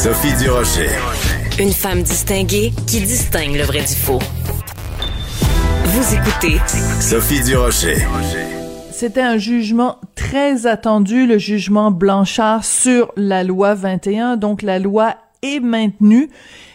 Sophie Durocher. Une femme distinguée qui distingue le vrai du faux. Vous écoutez Sophie Durocher. C'était un jugement très attendu, le jugement Blanchard sur la loi 21. Donc la loi est maintenue,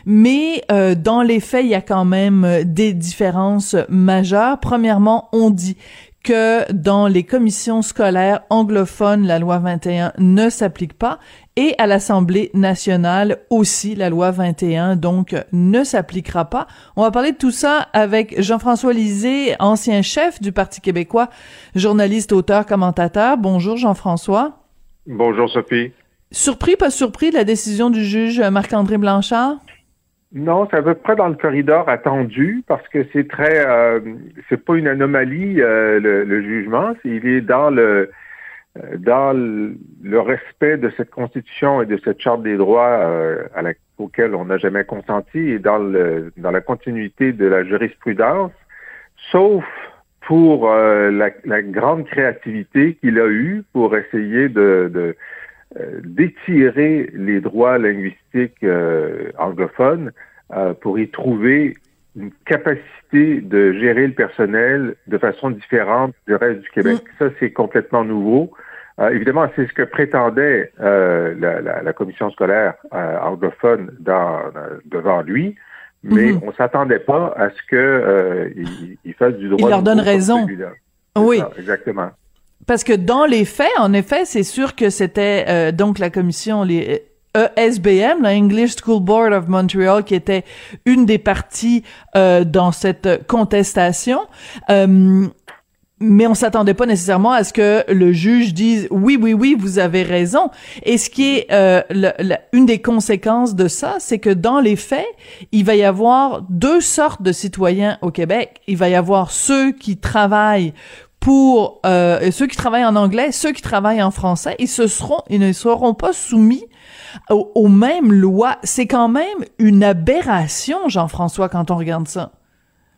mais euh, dans les faits, il y a quand même des différences majeures. Premièrement, on dit que dans les commissions scolaires anglophones, la loi 21 ne s'applique pas et à l'Assemblée nationale aussi, la loi 21 donc ne s'appliquera pas. On va parler de tout ça avec Jean-François Lisée, ancien chef du Parti québécois, journaliste, auteur, commentateur. Bonjour Jean-François. Bonjour Sophie. Surpris, pas surpris de la décision du juge Marc-André Blanchard? Non, c'est à peu près dans le corridor attendu parce que c'est très, euh, c'est pas une anomalie euh, le, jugement, il est dans le euh, dans le, respect de cette constitution et de cette charte des droits à la, auquel on n'a jamais consenti et dans le dans la continuité de la jurisprudence, sauf pour la, la, grande créativité qu'il a eue pour essayer de, euh, d'étirer les droits linguistiques euh, anglophones euh, pour y trouver une capacité de gérer le personnel de façon différente du reste du Québec. Mm. Ça, c'est complètement nouveau. évidemment, c'est ce que prétendait la, commission scolaire anglophone devant lui, mais mm-hmm. on s'attendait pas à ce que il, fasse du droit. Il leur donne raison. Oui, exactement. Parce que dans les faits, en effet, c'est sûr que c'était euh, donc la commission, les ESBM, la English School Board of Montreal, qui était une des parties euh, dans cette contestation. Euh, mais on s'attendait pas nécessairement à ce que le juge dise oui, oui, oui, vous avez raison. Et ce qui est euh, une des conséquences de ça, c'est que dans les faits, il va y avoir deux sortes de citoyens au Québec. Il va y avoir ceux qui travaillent pour euh, ceux qui travaillent en anglais, ceux qui travaillent en français, ils se seront, ils ne seront pas soumis aux, mêmes lois. C'est quand même une aberration, Jean-François, quand on regarde ça.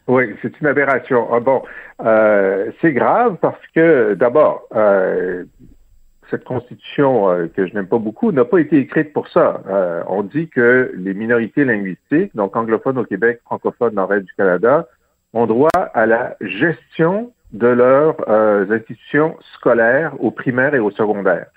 Oui, c'est une aberration. Ah bon, euh, c'est grave parce que d'abord, euh, cette constitution que je n'aime pas beaucoup n'a pas été écrite pour ça. on dit que les minorités linguistiques, donc anglophones au Québec, francophones dans le reste du Canada, ont droit à la gestion de leurs euh, institutions scolaires au primaire et au secondaire.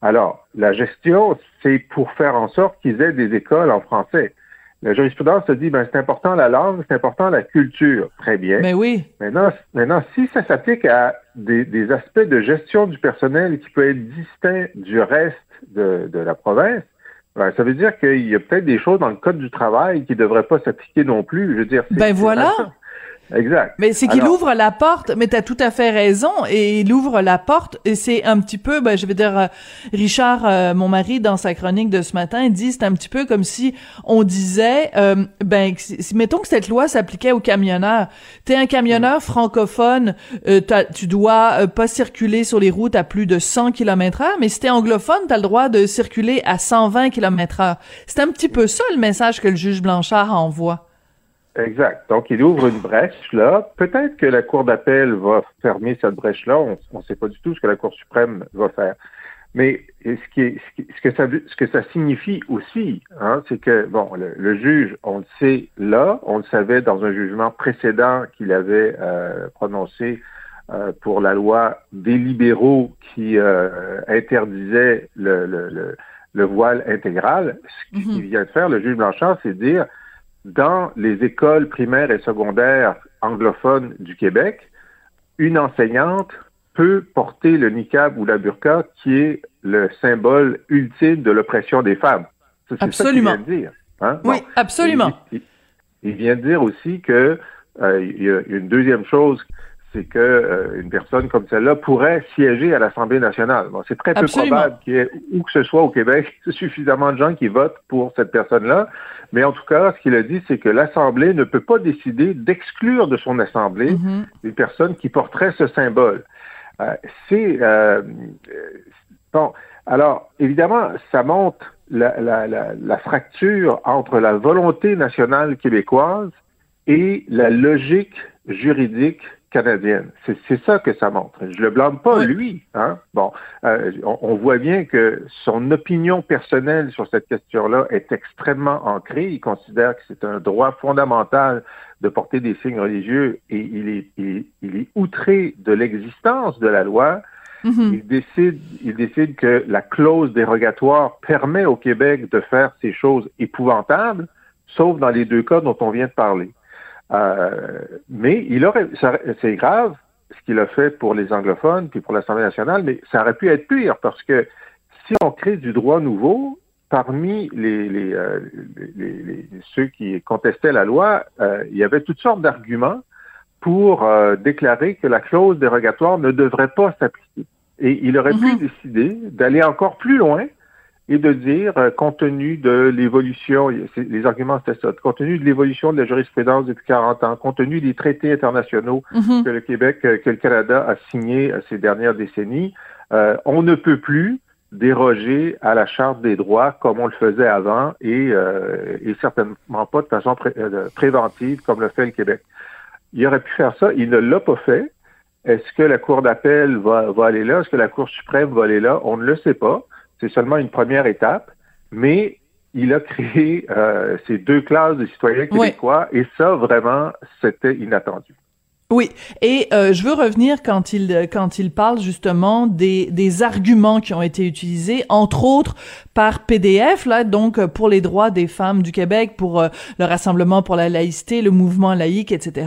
Alors, la gestion, c'est pour faire en sorte qu'ils aient des écoles en français. La jurisprudence se dit, ben, c'est important la langue, c'est important la culture. Très bien. Mais oui. Maintenant, maintenant si ça s'applique à des, aspects de gestion du personnel qui peut être distinct du reste de, la province, ben, ça veut dire qu'il y a peut-être des choses dans le code du travail qui ne devraient pas s'appliquer non plus. Je veux dire, ben voilà. Exact. Mais c'est qu'il ouvre la porte, mais tu as tout à fait raison, et il ouvre la porte, et c'est un petit peu, ben, je vais dire, euh, Richard, euh, mon mari, dans sa chronique de ce matin, il dit, c'est un petit peu comme si on disait, euh, ben, si, mettons que cette loi s'appliquait aux camionneurs. T'es un camionneur francophone, tu dois pas circuler sur les routes à plus de 100 km heure, mais si t'es anglophone, t'as le droit de circuler à 120 km heure. C'est un petit peu ça le message que le juge Blanchard envoie. Exact. Donc, il ouvre une brèche là. Peut-être que la Cour d'appel va fermer cette brèche-là. On ne sait pas du tout ce que la Cour suprême va faire. Mais ce, qui ce, que ça, ce que ça signifie aussi, hein, c'est que, bon, le, juge, on le sait là, on le savait dans un jugement précédent qu'il avait euh, prononcé euh, pour la loi des libéraux qui euh, interdisait le, le, le, voile intégral. Ce qu'il mm-hmm. vient de faire, le juge Blanchard, c'est dire dans les écoles primaires et secondaires anglophones du Québec, une enseignante peut porter le niqab ou la burqa qui est le symbole ultime de l'oppression des femmes. C'est absolument. Ça vient de dire. Hein? Oui, absolument. Il, vient de dire aussi que euh, il y a une deuxième chose c'est que euh, une personne comme celle-là pourrait siéger à l'Assemblée nationale. Bon, c'est très peu probable qu'il y ait où que ce soit au Québec suffisamment de gens qui votent pour cette personne-là. Mais en tout cas, ce qu'il a dit, c'est que l'Assemblée ne peut pas décider d'exclure de son Assemblée mm-hmm. une personne qui porterait ce symbole. Euh, c'est euh, bon. Alors, évidemment, ça montre la, la, la, la fracture entre la volonté nationale québécoise et la logique juridique canadienne. C'est ça que ça montre. Je le blâme pas lui. Hein? Bon, euh, on, voit bien que son opinion personnelle sur cette question-là est extrêmement ancrée. Il considère que c'est un droit fondamental de porter des signes religieux et il est, il est, outré de l'existence de la loi. Mm-hmm. Il décide, il décide que la clause dérogatoire permet au Québec de faire ces choses épouvantables, sauf dans les deux cas dont on vient de parler. Euh, mais il aurait, c'est grave ce qu'il a fait pour les anglophones puis pour l'Assemblée nationale, mais ça aurait pu être pire parce que si on crée du droit nouveau, parmi les, les, euh, les, ceux qui contestaient la loi, euh, il y avait toutes sortes d'arguments pour euh, déclarer que la clause dérogatoire ne devrait pas s'appliquer. Et il aurait pu mm-hmm. décider d'aller encore plus loin et de dire, euh, compte tenu de l'évolution, les arguments c'était ça, compte tenu de l'évolution de la jurisprudence depuis 40 ans, compte tenu des traités internationaux mm-hmm. que le Québec, euh, que le Canada a signés ces dernières décennies, euh, on ne peut plus déroger à la charte des droits comme on le faisait avant et, et certainement pas de façon préventive comme le fait le Québec. Il aurait pu faire ça, il ne l'a pas fait. Est-ce que la Cour d'appel va, va aller là? Est-ce que la Cour suprême va aller là? On ne le sait pas. C'est seulement une première étape, mais il a créé euh, ces deux classes de citoyens québécois et ça, vraiment, c'était inattendu. Oui, et euh, je veux revenir quand il quand il parle justement des des arguments qui ont été utilisés, entre autres par PDF là, donc pour les droits des femmes du Québec, pour euh, le rassemblement pour la laïcité, le mouvement laïque, etc.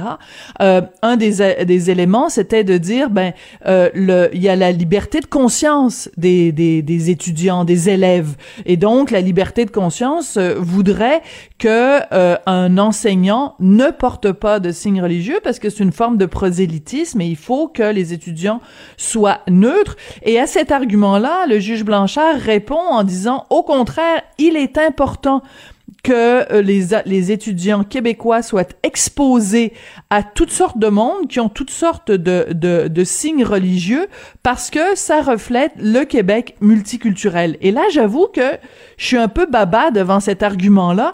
Euh, un des des éléments, c'était de dire ben euh, le il y a la liberté de conscience des des des étudiants, des élèves, et donc la liberté de conscience voudrait que un enseignant ne porte pas de signes religieux parce que c'est une forme de prosélytisme et il faut que les étudiants soient neutres. Et à cet argument-là, le juge Blanchard répond en disant, au contraire, il est important que euh, les, les étudiants québécois soient exposés à toutes sortes de monde, qui ont toutes sortes de, de, de signes religieux, parce que ça reflète le Québec multiculturel. Et là, j'avoue que je suis un peu baba devant cet argument-là.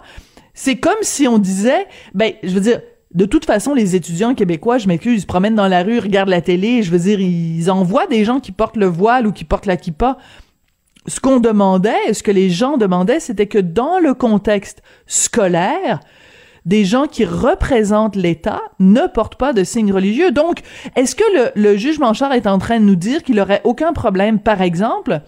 C'est comme si on disait, ben, je veux dire, de toute façon, les étudiants québécois, je m'excuse, ils se promènent dans la rue, regardent la télé, je veux dire, ils envoient des gens qui portent le voile ou qui portent la kippa. Ce qu'on demandait, ce que les gens demandaient, c'était que dans le contexte scolaire, des gens qui représentent l'État ne portent pas de signes religieux. Donc, est-ce que le, le juge Manchard est en train de nous dire qu'il aurait aucun problème, par exemple,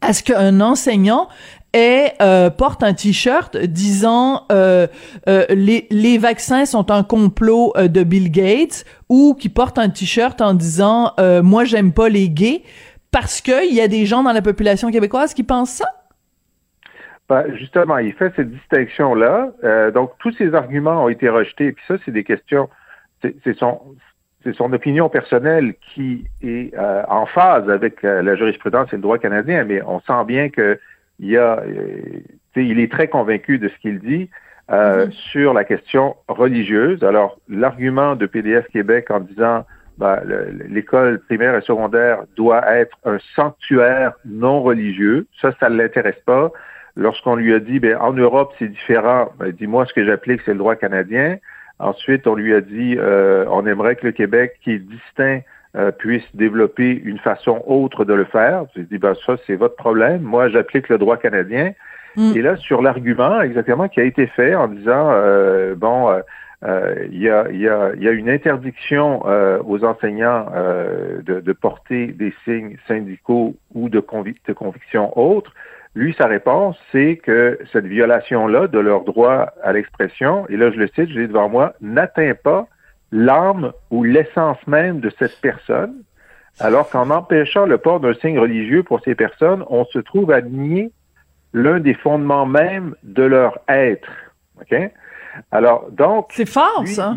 à ce qu'un enseignant et euh, porte un t-shirt disant euh, euh, les, les vaccins sont un complot de Bill Gates ou qui porte un t-shirt en disant moi j'aime pas les gays parce qu'il y a des gens dans la population québécoise qui pensent ça? Ben, justement, il fait cette distinction-là. donc, tous ces arguments ont été rejetés. Et puis ça, c'est des questions. C'est son, c'est son opinion personnelle qui est en phase avec la jurisprudence et le droit canadien, mais on sent bien que il, a, euh, il est très convaincu de ce qu'il dit euh, mm-hmm. sur la question religieuse. Alors, l'argument de PDF Québec en disant ben, l'école primaire et secondaire doit être un sanctuaire non religieux, ça, ça ne l'intéresse pas. Lorsqu'on lui a dit, ben, en Europe, c'est différent, ben, dis-moi ce que j'applique, c'est le droit canadien. Ensuite, on lui a dit, euh, on aimerait que le Québec, qui est distinct euh, puisse développer une façon autre de le faire. Je dis, ben ça, c'est votre problème. Moi, j'applique le droit canadien. Mm. Et là, sur l'argument exactement qui a été fait en disant, euh, bon, euh, il y, a, y, a, y, a, une interdiction aux enseignants de, de, porter des signes syndicaux ou de, de conviction autres. Lui, sa réponse, c'est que cette violation-là de leur droit à l'expression, et là je le cite, je l'ai devant moi, n'atteint pas l'âme ou l'essence même de cette personne, alors qu'en empêchant le port d'un signe religieux pour ces personnes, on se trouve à nier l'un des fondements même de leur être. OK? Alors, donc. C'est fort, ça.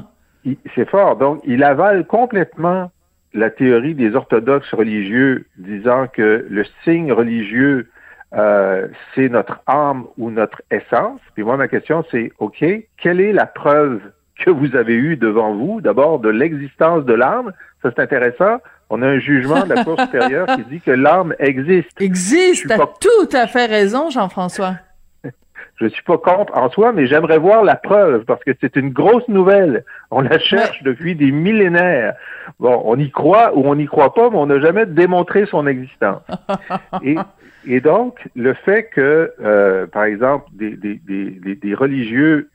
C'est fort. Donc, il avale complètement la théorie des orthodoxes religieux disant que le signe religieux, euh, c'est notre âme ou notre essence. Puis moi, ma question, c'est, OK, quelle est la preuve que vous avez eu devant vous, d'abord de l'existence de l'arme. Ça, c'est intéressant. On a un jugement de la Cour supérieure qui dit que l'arme existe. Existe. T'as tout à fait raison, Jean-François. Je suis pas contre en soi, mais j'aimerais voir la preuve parce que c'est une grosse nouvelle. On la cherche depuis des millénaires. Bon, on y croit ou on n'y croit pas, mais on n'a jamais démontré son existence. et, et donc, le fait que, euh, par exemple, des, des, des, des, religieux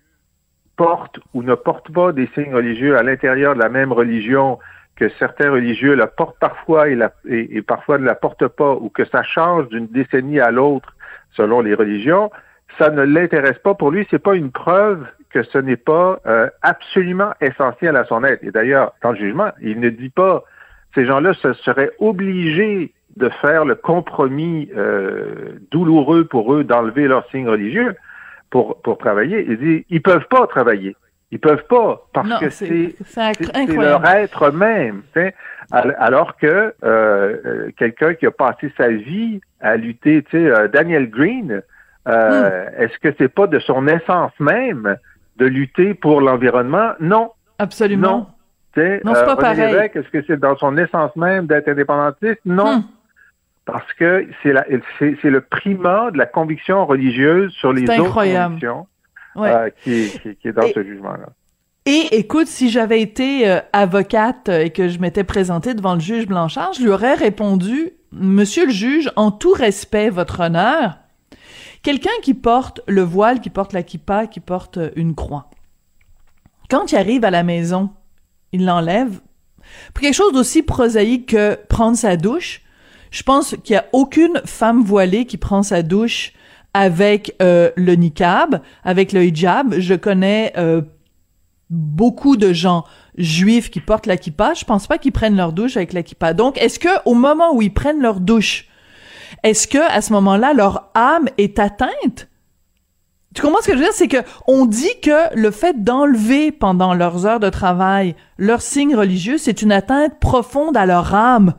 portent ou ne portent pas des signes religieux à l'intérieur de la même religion, que certains religieux la portent parfois et, parfois ne la portent pas, ou que ça change d'une décennie à l'autre selon les religions, ça ne l'intéresse pas. Pour lui, c'est pas une preuve que ce n'est pas euh, absolument essentiel à son être. Et d'ailleurs, dans le jugement, il ne dit pas ces gens-là se seraient obligés de faire le compromis euh, douloureux pour eux d'enlever leur signe religieux pour, pour travailler. Il dit ils peuvent pas travailler. Ils peuvent pas parce que c'est leur être même. Alors que euh, euh, quelqu'un qui a passé sa vie à lutter, tu sais, euh, Daniel Green, euh, hmm. est-ce que c'est pas de son essence même de lutter pour l'environnement? Non. Absolument. Non, non c'est pas pareil. Est-ce que c'est dans son essence même d'être indépendantiste? Non. Hmm. Parce que c'est le primat de la conviction religieuse sur les autres convictions euh, qui, qui, est dans ce jugement-là. Et écoute, si j'avais été euh, avocate et que je m'étais présentée devant le juge Blanchard, je lui aurais répondu, Monsieur le juge, en tout respect, votre honneur, quelqu'un qui porte le voile, qui porte la kippa, qui porte une croix, quand il arrive à la maison, il l'enlève. Pour quelque chose d'aussi prosaïque que prendre sa douche, je pense qu'il y a aucune femme voilée qui prend sa douche avec euh, le niqab, avec le hijab. Je connais euh, beaucoup de gens juifs qui portent la kippa. Je pense pas qu'ils prennent leur douche avec la kippa. Donc, est-ce que au moment où ils prennent leur douche, est-ce que à ce moment-là leur âme est atteinte? Tu comprends ce que je veux dire? C'est que on dit que le fait d'enlever pendant leurs heures de travail leur signe religieux, c'est une atteinte profonde à leur âme.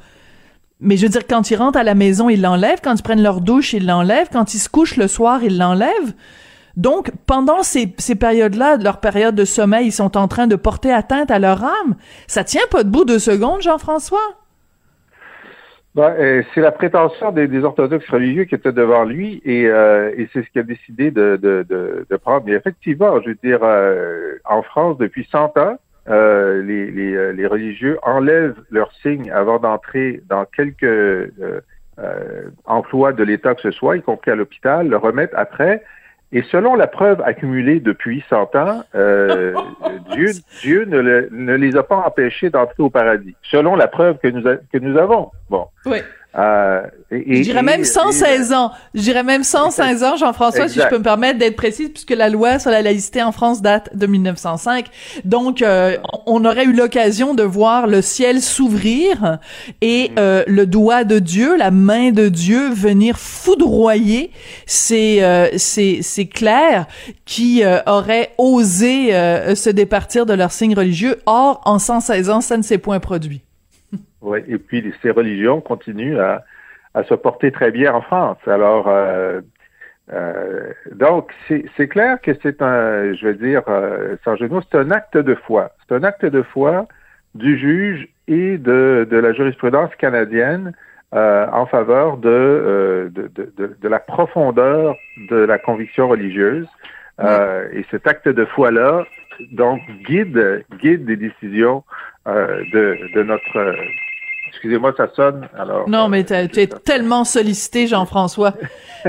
Mais je veux dire, quand ils rentrent à la maison, ils l'enlèvent. Quand ils prennent leur douche, ils l'enlèvent. Quand ils se couchent le soir, ils l'enlèvent. Donc, pendant ces, ces périodes-là, leur période de sommeil, ils sont en train de porter atteinte à leur âme. Ça tient pas debout deux secondes, Jean-François? Ben, euh, c'est la prétention des, orthodoxes religieux qui étaient devant lui et, euh, et c'est ce qu'il a décidé de, de, de, de, prendre. Mais effectivement, je veux dire, euh, en France, depuis 100 ans, euh, les, les, euh, les, religieux enlèvent leur signe avant d'entrer dans quelques euh, euh, emplois de l'État que ce soit, y compris à l'hôpital, le remettent après. Et selon la preuve accumulée depuis 100 ans, euh, Dieu, Dieu ne, ne, les a pas empêchés d'entrer au paradis, selon la preuve que nous, que nous avons. Bon. Oui. Euh, je dirais même 116 ans. Je dirais même 116 ans, Jean-François, si je peux me permettre d'être précise, puisque la loi sur la laïcité en France date de 1905. Donc, euh, on aurait eu l'occasion de voir le ciel s'ouvrir et mm. euh, le doigt de Dieu, la main de Dieu venir foudroyer ces, euh, ces, ces clercs qui euh, auraient osé se départir de leur signe religieux. Or, en 116 ans, ça ne s'est point produit. Oui, et puis ces religions continuent à, à se porter très bien en France. Alors, euh, euh, donc, c'est clair que c'est un, je veux dire, euh, sans jeu c'est un acte de foi. C'est un acte de foi du juge et de, de la jurisprudence canadienne euh, en faveur de, euh, de, de, de, la profondeur de la conviction religieuse. Euh, et cet acte de foi-là, donc, guide, guide des décisions de, de notre Excusez-moi, ça sonne. Alors. Non, mais tu es tellement sollicité, Jean-François.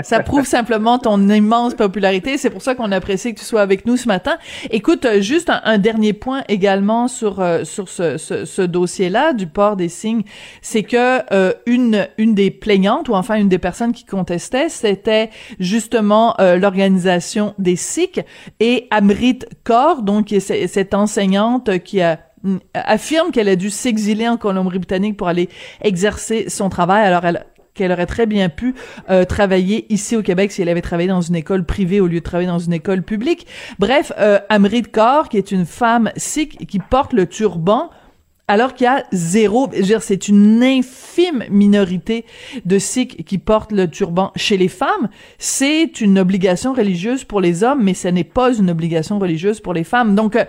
ça prouve simplement ton immense popularité. C'est pour ça qu'on apprécie que tu sois avec nous ce matin. Écoute, euh, juste un, dernier point également sur euh, sur ce, ce, ce dossier-là du port des signes, c'est que euh, une une des plaignantes ou enfin une des personnes qui contestait, c'était justement l'organisation des Sikhs et Amrit Kaur, donc cette enseignante qui a affirme qu'elle a dû s'exiler en Colombie-Britannique pour aller exercer son travail, alors elle qu'elle aurait très bien pu euh, travailler ici au Québec si elle avait travaillé dans une école privée au lieu de travailler dans une école publique. Bref, euh, Amrit Kaur, qui est une femme sikh qui porte le turban, alors qu'il y a zéro, c'est une infime minorité de Sikhs qui portent le turban chez les femmes. C'est une obligation religieuse pour les hommes, mais ce n'est pas une obligation religieuse pour les femmes. Donc, euh,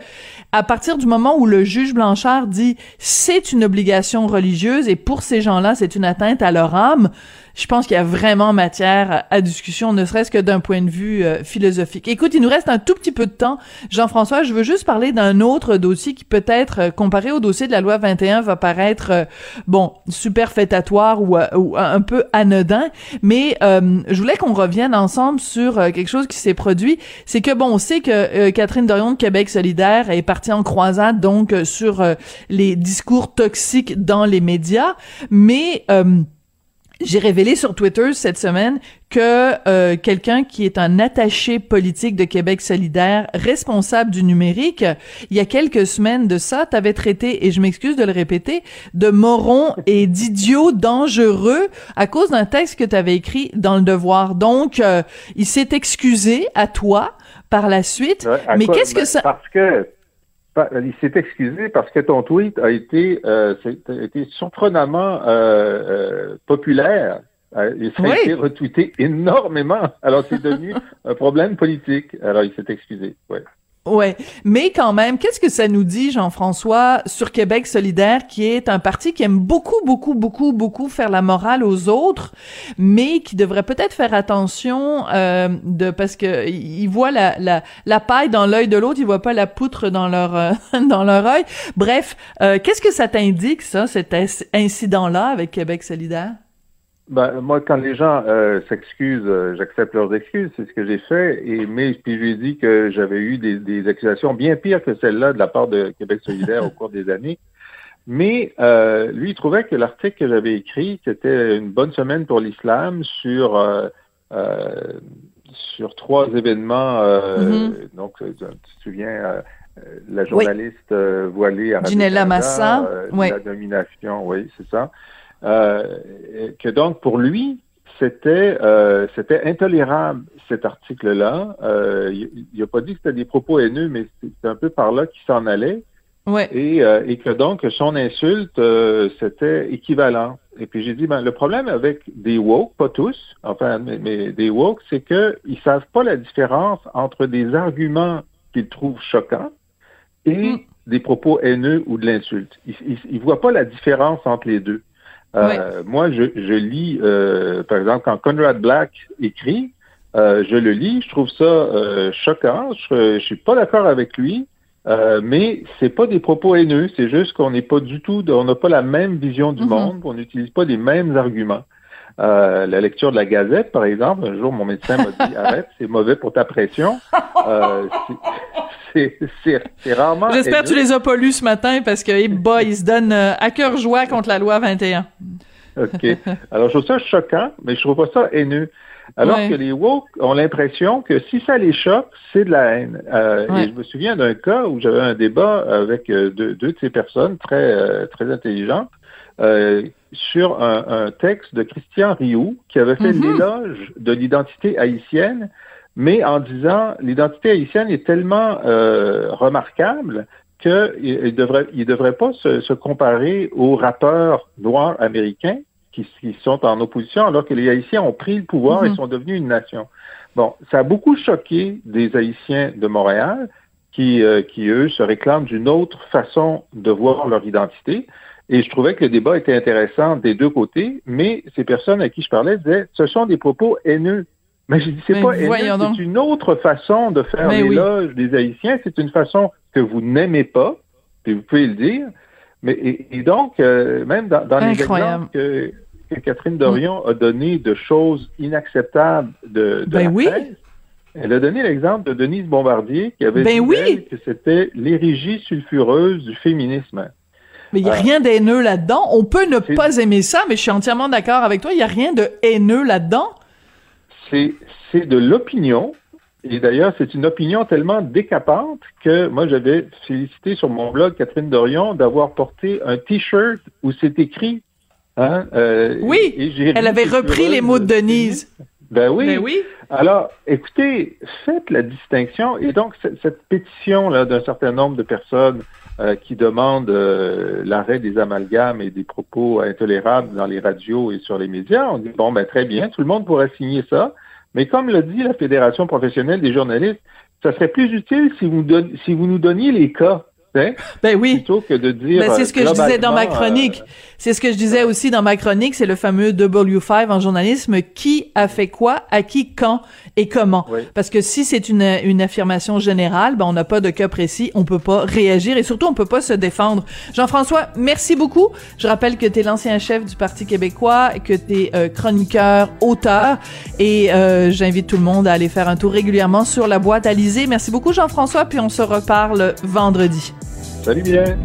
à partir du moment où le juge Blanchard dit c'est une obligation religieuse et pour ces gens-là, c'est une atteinte à leur âme, je pense qu'il y a vraiment matière à, discussion, ne serait-ce que d'un point de vue euh, philosophique. Écoute, il nous reste un tout petit peu de temps. Jean-François, je veux juste parler d'un autre dossier qui peut-être, euh, comparé au dossier de la loi 21, va paraître, euh, bon, superfétatoire ou, ou un peu anodin, mais je voulais qu'on revienne ensemble sur quelque chose qui s'est produit. C'est que, bon, on sait que Catherine Dorion de Québec solidaire est partie en croisade, donc, sur les discours toxiques dans les médias, mais j'ai révélé sur Twitter cette semaine que euh, quelqu'un qui est un attaché politique de Québec solidaire, responsable du numérique, il y a quelques semaines de ça, t'avais traité, et je m'excuse de le répéter, de moron et d'idiot dangereux à cause d'un texte que tu avais écrit dans Le Devoir. Donc, euh, il s'est excusé à toi par la suite. mais qu'est-ce que ça... Parce que il s'est excusé parce que ton tweet a été, euh, été surprenamment euh, euh, populaire. Euh, et ça a été retweeté énormément. Alors, c'est devenu un problème politique. Alors, il s'est excusé. Ouais. Ouais, mais quand même, qu'est-ce que ça nous dit, Jean-François, sur Québec solidaire, qui est un parti qui aime beaucoup, beaucoup, beaucoup, beaucoup faire la morale aux autres, mais qui devrait peut-être faire attention euh, de parce que il voit la, la, la paille dans l'œil de l'autre, il voit pas la poutre dans leur euh, dans leur œil. Bref, euh, qu'est-ce que ça t'indique ça, cet incident-là avec Québec solidaire? Ben, moi, quand les gens euh, s'excusent, euh, j'accepte leurs excuses, c'est ce que j'ai fait. Et mais puis je lui ai dit que j'avais eu des, des, accusations bien pires que celle-là de la part de Québec solidaire au cours des années. Mais euh, lui, il trouvait que l'article que j'avais écrit, c'était une bonne semaine pour l'islam sur sur trois événements. Mm-hmm. Donc, tu te souviens, la journaliste voilée à Ginella Massa, la domination, oui, c'est ça. Euh, que donc pour lui, c'était euh, c'était intolérable cet article-là. Euh, il n'a pas dit que c'était des propos haineux, mais c'est un peu par là qu'il s'en allait. Ouais. Et, et que donc son insulte c'était équivalent. Et puis j'ai dit ben le problème avec des woke, pas tous, enfin mais, des woke, c'est que ils savent pas la différence entre des arguments qu'ils trouvent choquants et mm. des propos haineux ou de l'insulte. Ils, ils voient pas la différence entre les deux. Euh, moi, je, je lis, euh, par exemple, quand Conrad Black écrit, euh, je le lis, je trouve ça euh, choquant. Je, je suis pas d'accord avec lui, euh, mais c'est pas des propos haineux. C'est juste qu'on n'est pas du tout, on n'a pas la même vision du mm-hmm. monde, on n'utilise pas les mêmes arguments. Euh, la lecture de la Gazette, par exemple, un jour, mon médecin m'a dit arrête, c'est mauvais pour ta pression. Euh, c'est rarement. J'espère que tu les as pas lus ce matin parce que, hey boy, ils se donnent euh, à cœur joie contre la loi 21. OK. Alors, je trouve ça choquant, mais je trouve pas ça haineux. Alors que les woke ont l'impression que si ça les choque, c'est de la haine. Euh, Et je me souviens d'un cas où j'avais un débat avec euh, deux, deux, de ces personnes très très intelligentes euh, sur un, un, texte de Christian Rioux qui avait fait mm-hmm. l'éloge de l'identité haïtienne mais en disant l'identité haïtienne est tellement euh, remarquable qu'il ne devrait, il devrait pas se, se, comparer aux rappeurs noirs américains qui, qui, sont en opposition alors que les Haïtiens ont pris le pouvoir et mm-hmm. sont devenus une nation. Bon, ça a beaucoup choqué des Haïtiens de Montréal qui, euh, qui eux, se réclament d'une autre façon de voir leur identité. Et je trouvais que le débat était intéressant des deux côtés, mais ces personnes à qui je parlais disaient, ce sont des propos haineux. Mais j'ai dit, c'est pas c'est une autre façon de faire l'éloge des Haïtiens. C'est une façon que vous n'aimez pas, puis vous pouvez le dire. Mais et, donc, euh, même dans, dans les exemples que, Catherine Dorion a donné de choses inacceptables de, de ben la oui. elle a donné l'exemple de Denise Bombardier qui avait ben dit que c'était l'érigie sulfureuse du féminisme. Mais il n'y a euh, rien d'haineux là-dedans. On peut ne pas aimer ça, mais je suis entièrement d'accord avec toi. Il n'y a rien de haineux là-dedans c'est de l'opinion. Et d'ailleurs, c'est une opinion tellement décapante que moi, j'avais félicité sur mon blog Catherine Dorion d'avoir porté un T-shirt où c'est écrit. Hein, euh, oui, elle avait repris les mots de Denise. Ben oui. Ben oui. Alors, écoutez, faites la distinction. Et donc, cette pétition-là d'un certain nombre de personnes euh, qui demandent euh, l'arrêt des amalgames et des propos intolérables dans les radios et sur les médias, on dit, bon, ben très bien, tout le monde pourrait signer ça. Mais comme le dit la Fédération professionnelle des journalistes, ça serait plus utile si vous, si vous nous donniez les cas. Ben oui. Plutôt que de dire. Ben, c'est ce que je disais dans ma globalement, chronique. euh, C'est ce que je disais aussi dans ma chronique, c'est le fameux W5 en journalisme. Qui a fait quoi, à qui, quand et comment? Oui. Parce que si c'est une, une affirmation générale, ben on n'a pas de cas précis, on peut pas réagir et surtout on peut pas se défendre. Jean-François, merci beaucoup. Je rappelle que tu es l'ancien chef du Parti québécois, que tu es chroniqueur, auteur et euh, j'invite tout le monde à aller faire un tour régulièrement sur la boîte Alizée. Merci beaucoup Jean-François, puis on se reparle vendredi. Salut bien.